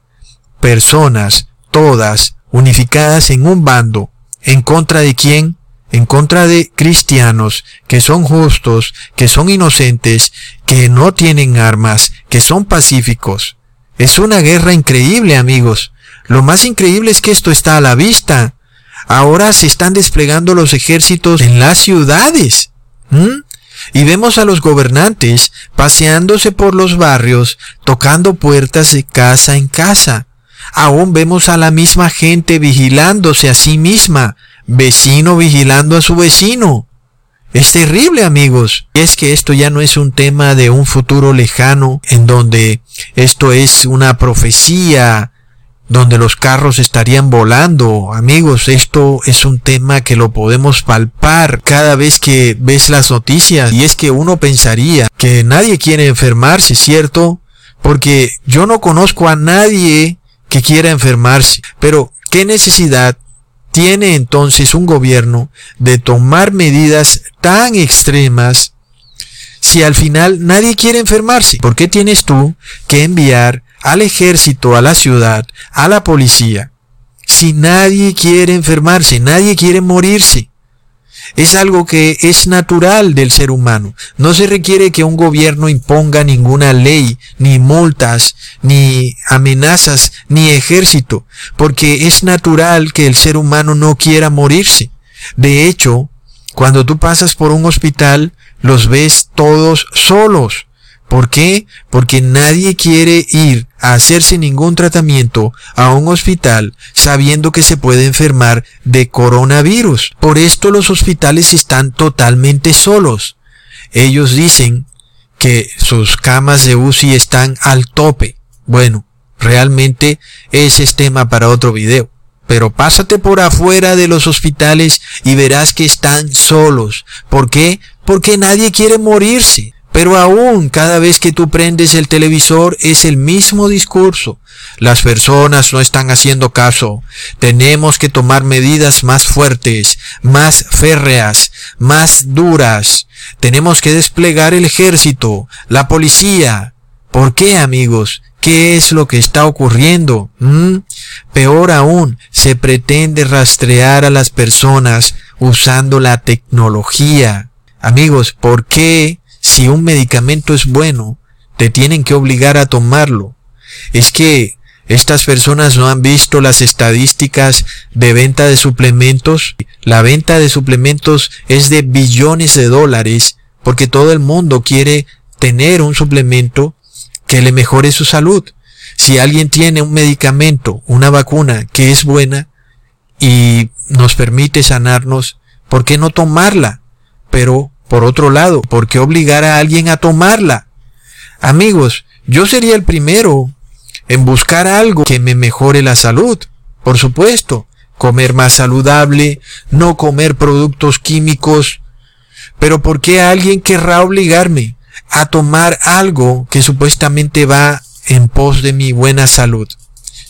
personas, todas unificadas en un bando. ¿En contra de quién? En contra de cristianos que son justos, que son inocentes, que no tienen armas, que son pacíficos. Es una guerra increíble, amigos. Lo más increíble es que esto está a la vista. Ahora se están desplegando los ejércitos en las ciudades. Y vemos a los gobernantes paseándose por los barrios, tocando puertas de casa en casa. Aún vemos a la misma gente vigilándose a sí misma, vecino vigilando a su vecino. Es terrible, amigos. Y es que esto ya no es un tema de un futuro lejano, en donde esto es una profecía, donde los carros estarían volando. Amigos, esto es un tema que lo podemos palpar cada vez que ves las noticias. Y es que uno pensaría que nadie quiere enfermarse, ¿cierto? Porque yo no conozco a nadie que quiera enfermarse. Pero, ¿qué necesidad tiene entonces un gobierno de tomar medidas tan extremas si al final nadie quiere enfermarse? ¿Por qué tienes tú que enviar al ejército, a la ciudad, a la policía? Si nadie quiere enfermarse, nadie quiere morirse. Es algo que es natural del ser humano. No se requiere que un gobierno imponga ninguna ley, ni multas, ni amenazas, ni ejército, porque es natural que el ser humano no quiera morirse. De hecho, cuando tú pasas por un hospital, los ves todos solos, ¿Por qué? Porque nadie quiere ir a hacerse ningún tratamiento a un hospital sabiendo que se puede enfermar de coronavirus. Por esto los hospitales están totalmente solos. Ellos dicen que sus camas de UCI están al tope. Bueno, realmente ese es tema para otro video. Pero pásate por afuera de los hospitales y verás que están solos. ¿Por qué? Porque nadie quiere morirse. Pero aún cada vez que tú prendes el televisor es el mismo discurso. Las personas no están haciendo caso. Tenemos que tomar medidas más fuertes, más férreas, más duras. Tenemos que desplegar el ejército, la policía. ¿Por qué, amigos? ¿Qué es lo que está ocurriendo? ¿Mm? Peor aún, se pretende rastrear a las personas usando la tecnología. Amigos, ¿por qué si un medicamento es bueno, te tienen que obligar a tomarlo. Es que estas personas no han visto las estadísticas de venta de suplementos. La venta de suplementos es de billones de dólares porque todo el mundo quiere tener un suplemento que le mejore su salud. Si alguien tiene un medicamento, una vacuna que es buena y nos permite sanarnos, ¿por qué no tomarla? Pero por otro lado, ¿por qué obligar a alguien a tomarla? Amigos, yo sería el primero en buscar algo que me mejore la salud. Por supuesto, comer más saludable, no comer productos químicos. Pero ¿por qué alguien querrá obligarme a tomar algo que supuestamente va en pos de mi buena salud?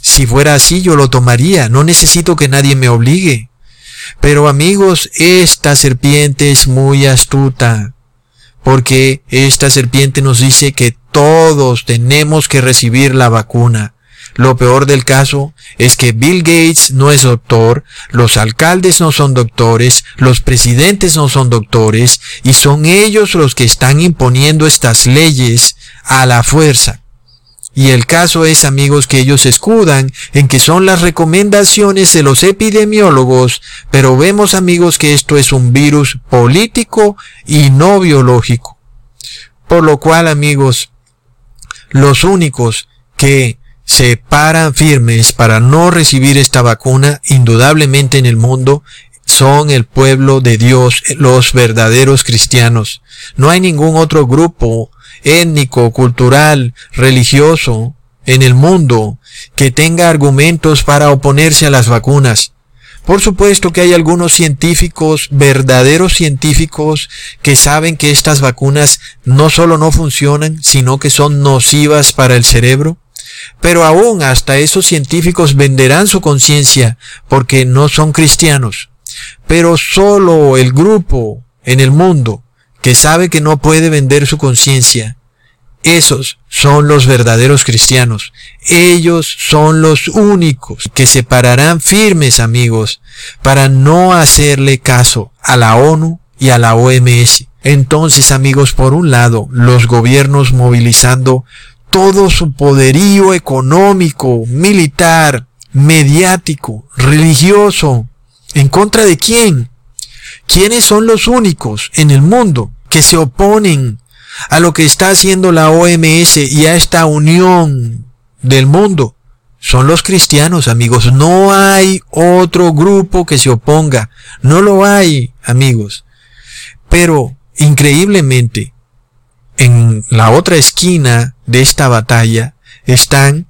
Si fuera así, yo lo tomaría. No necesito que nadie me obligue. Pero amigos, esta serpiente es muy astuta, porque esta serpiente nos dice que todos tenemos que recibir la vacuna. Lo peor del caso es que Bill Gates no es doctor, los alcaldes no son doctores, los presidentes no son doctores, y son ellos los que están imponiendo estas leyes a la fuerza. Y el caso es, amigos, que ellos escudan en que son las recomendaciones de los epidemiólogos, pero vemos, amigos, que esto es un virus político y no biológico. Por lo cual, amigos, los únicos que se paran firmes para no recibir esta vacuna, indudablemente en el mundo, son el pueblo de Dios, los verdaderos cristianos. No hay ningún otro grupo étnico, cultural, religioso en el mundo que tenga argumentos para oponerse a las vacunas. Por supuesto que hay algunos científicos, verdaderos científicos, que saben que estas vacunas no solo no funcionan, sino que son nocivas para el cerebro. Pero aún hasta esos científicos venderán su conciencia porque no son cristianos. Pero solo el grupo en el mundo que sabe que no puede vender su conciencia, esos son los verdaderos cristianos. Ellos son los únicos que se pararán firmes, amigos, para no hacerle caso a la ONU y a la OMS. Entonces, amigos, por un lado, los gobiernos movilizando todo su poderío económico, militar, mediático, religioso. ¿En contra de quién? ¿Quiénes son los únicos en el mundo que se oponen a lo que está haciendo la OMS y a esta unión del mundo? Son los cristianos, amigos. No hay otro grupo que se oponga. No lo hay, amigos. Pero, increíblemente, en la otra esquina de esta batalla están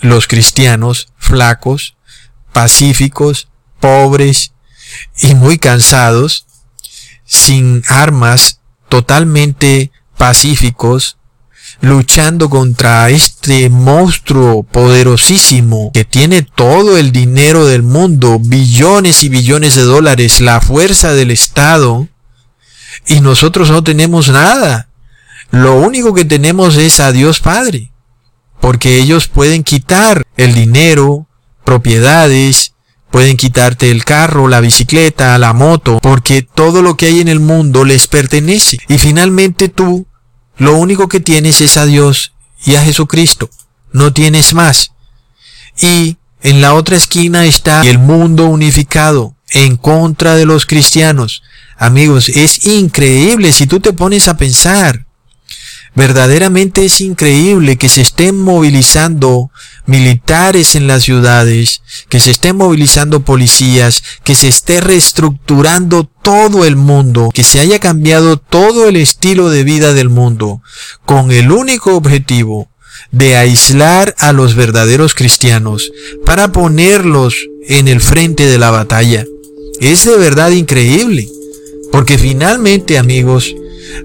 los cristianos flacos, pacíficos, pobres y muy cansados, sin armas, totalmente pacíficos, luchando contra este monstruo poderosísimo que tiene todo el dinero del mundo, billones y billones de dólares, la fuerza del Estado, y nosotros no tenemos nada. Lo único que tenemos es a Dios Padre, porque ellos pueden quitar el dinero, propiedades, Pueden quitarte el carro, la bicicleta, la moto, porque todo lo que hay en el mundo les pertenece. Y finalmente tú, lo único que tienes es a Dios y a Jesucristo. No tienes más. Y en la otra esquina está el mundo unificado en contra de los cristianos. Amigos, es increíble si tú te pones a pensar. Verdaderamente es increíble que se estén movilizando militares en las ciudades, que se estén movilizando policías, que se esté reestructurando todo el mundo, que se haya cambiado todo el estilo de vida del mundo, con el único objetivo de aislar a los verdaderos cristianos para ponerlos en el frente de la batalla. Es de verdad increíble, porque finalmente amigos,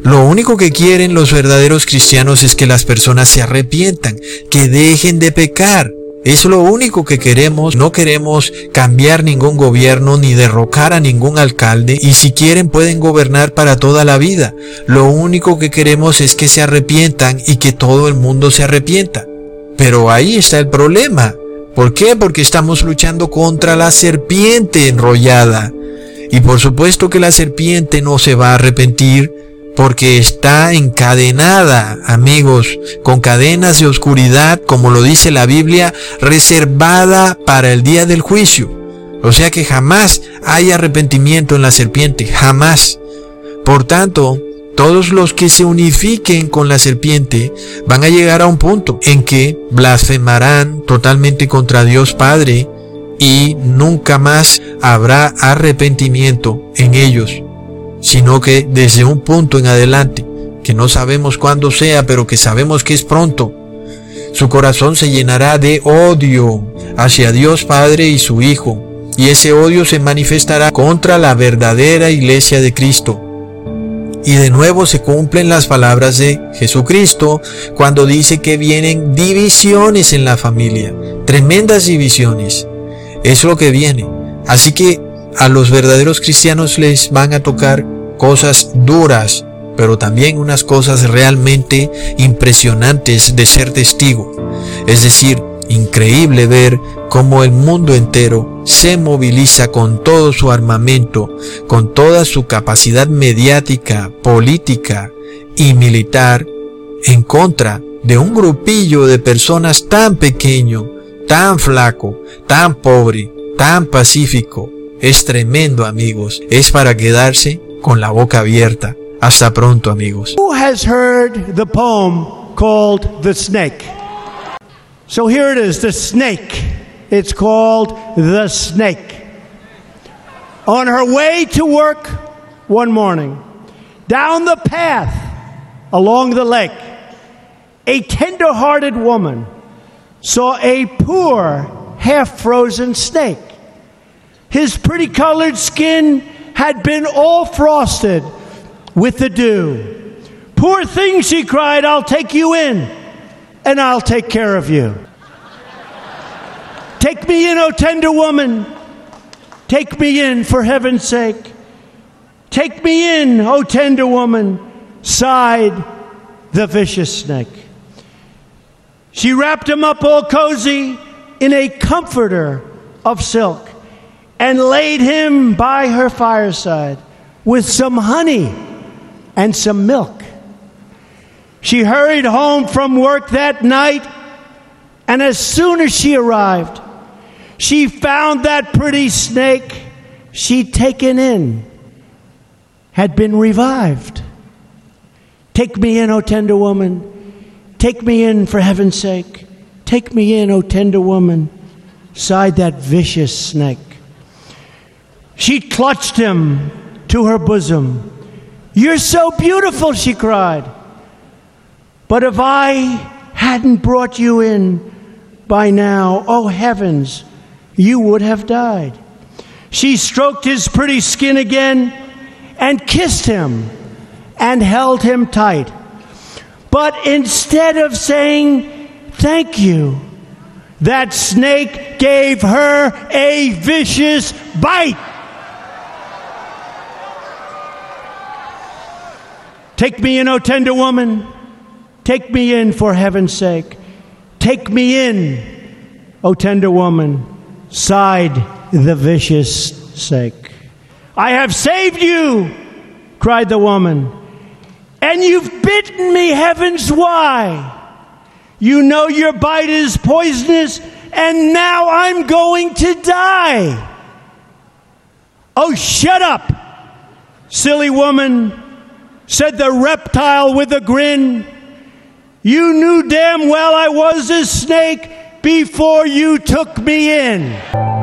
lo único que quieren los verdaderos cristianos es que las personas se arrepientan, que dejen de pecar. Es lo único que queremos. No queremos cambiar ningún gobierno ni derrocar a ningún alcalde y si quieren pueden gobernar para toda la vida. Lo único que queremos es que se arrepientan y que todo el mundo se arrepienta. Pero ahí está el problema. ¿Por qué? Porque estamos luchando contra la serpiente enrollada. Y por supuesto que la serpiente no se va a arrepentir porque está encadenada, amigos, con cadenas de oscuridad, como lo dice la Biblia, reservada para el día del juicio. O sea que jamás hay arrepentimiento en la serpiente, jamás. Por tanto, todos los que se unifiquen con la serpiente van a llegar a un punto en que blasfemarán totalmente contra Dios Padre y nunca más habrá arrepentimiento en ellos sino que desde un punto en adelante, que no sabemos cuándo sea, pero que sabemos que es pronto, su corazón se llenará de odio hacia Dios Padre y su Hijo, y ese odio se manifestará contra la verdadera iglesia de Cristo. Y de nuevo se cumplen las palabras de Jesucristo cuando dice que vienen divisiones en la familia, tremendas divisiones. Es lo que viene. Así que a los verdaderos cristianos les van a tocar cosas duras, pero también unas cosas realmente impresionantes de ser testigo. Es decir, increíble ver cómo el mundo entero se moviliza con todo su armamento, con toda su capacidad mediática, política y militar en contra de un grupillo de personas tan pequeño, tan flaco, tan pobre, tan pacífico. Es tremendo amigos, es para quedarse con la boca abierta. Hasta pronto, amigos. Who has heard the poem called The Snake? So here it is, The Snake. It's called The Snake. On her way to work one morning, down the path along the lake, a tender hearted woman saw a poor, half frozen snake. His pretty colored skin had been all frosted with the dew. Poor thing, she cried, I'll take you in and I'll take care of you. Take me in, O tender woman. Take me in for heaven's sake. Take me in, O tender woman, sighed the vicious snake. She wrapped him up all cozy in a comforter of silk and laid him by her fireside with some honey and some milk. She hurried home from work that night, and as soon as she arrived, she found that pretty snake she'd taken in had been revived. Take me in, O tender woman. Take me in for heaven's sake. Take me in, O tender woman, sighed that vicious snake. She clutched him to her bosom. You're so beautiful, she cried. But if I hadn't brought you in by now, oh heavens, you would have died. She stroked his pretty skin again and kissed him and held him tight. But instead of saying, Thank you, that snake gave her a vicious bite. Take me in, O tender woman. Take me in for heaven's sake. Take me in, O tender woman, sighed the vicious snake. I have saved you, cried the woman, and you've bitten me, heavens, why? You know your bite is poisonous, and now I'm going to die. Oh, shut up, silly woman said the reptile with a grin. You knew damn well I was a snake before you took me in.